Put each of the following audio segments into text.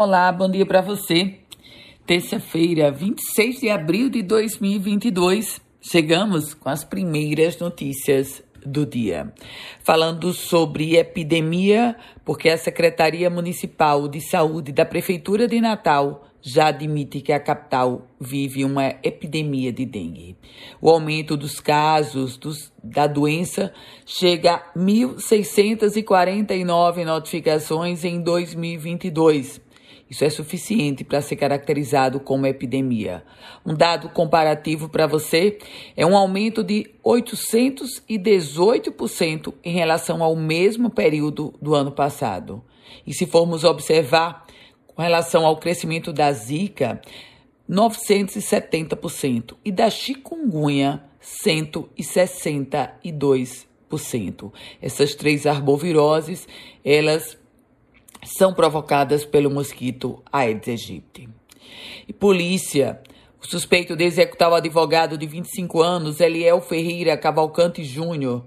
Olá, bom dia para você. Terça-feira, 26 de abril de 2022. Chegamos com as primeiras notícias do dia. Falando sobre epidemia, porque a Secretaria Municipal de Saúde da Prefeitura de Natal já admite que a capital vive uma epidemia de dengue. O aumento dos casos dos, da doença chega a 1.649 notificações em 2022. Isso é suficiente para ser caracterizado como epidemia. Um dado comparativo para você é um aumento de 818% em relação ao mesmo período do ano passado. E se formos observar com relação ao crescimento da Zika, 970% e da chikungunya, 162%. Essas três arboviroses, elas são provocadas pelo mosquito Aedes aegypti. E polícia, o suspeito de executar o advogado de 25 anos, Eliel Ferreira Cavalcante Júnior,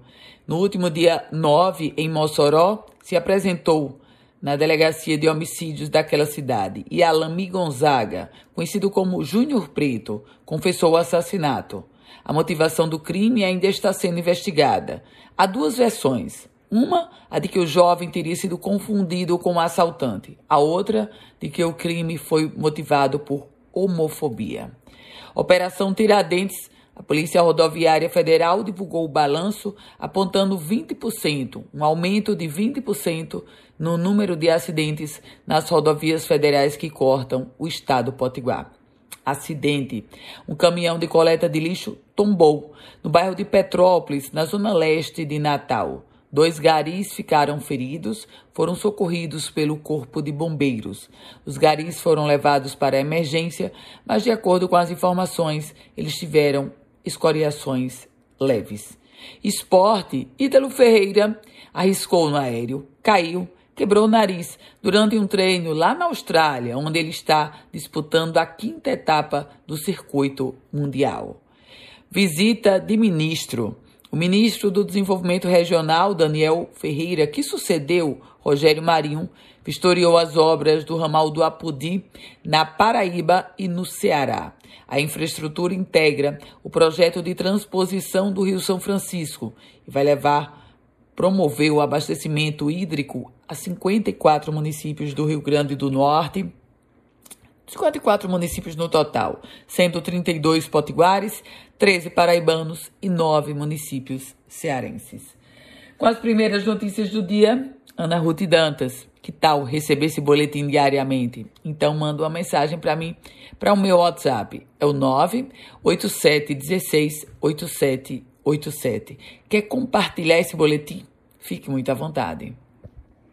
no último dia 9, em Mossoró, se apresentou na delegacia de homicídios daquela cidade e Alami Gonzaga, conhecido como Júnior Preto, confessou o assassinato. A motivação do crime ainda está sendo investigada. Há duas versões. Uma, a de que o jovem teria sido confundido com um assaltante. A outra, de que o crime foi motivado por homofobia. Operação Tiradentes a Polícia Rodoviária Federal divulgou o balanço apontando 20%, um aumento de 20% no número de acidentes nas rodovias federais que cortam o estado potiguar. Acidente. Um caminhão de coleta de lixo tombou no bairro de Petrópolis, na zona leste de Natal. Dois garis ficaram feridos, foram socorridos pelo Corpo de Bombeiros. Os garis foram levados para a emergência, mas, de acordo com as informações, eles tiveram escoriações leves. Esporte, Ítalo Ferreira arriscou no aéreo, caiu, quebrou o nariz durante um treino lá na Austrália, onde ele está disputando a quinta etapa do circuito mundial. Visita de ministro. O ministro do Desenvolvimento Regional, Daniel Ferreira, que sucedeu Rogério Marinho, vistoriou as obras do ramal do Apudi na Paraíba e no Ceará. A infraestrutura integra o projeto de transposição do Rio São Francisco e vai levar, promover o abastecimento hídrico a 54 municípios do Rio Grande do Norte 54 municípios no total, sendo 32 potiguares, 13 paraibanos e 9 municípios cearenses. Com as primeiras notícias do dia, Ana Ruth Dantas. Que tal receber esse boletim diariamente? Então manda uma mensagem para mim, para o meu WhatsApp. É o 98716 8787. Quer compartilhar esse boletim? Fique muito à vontade.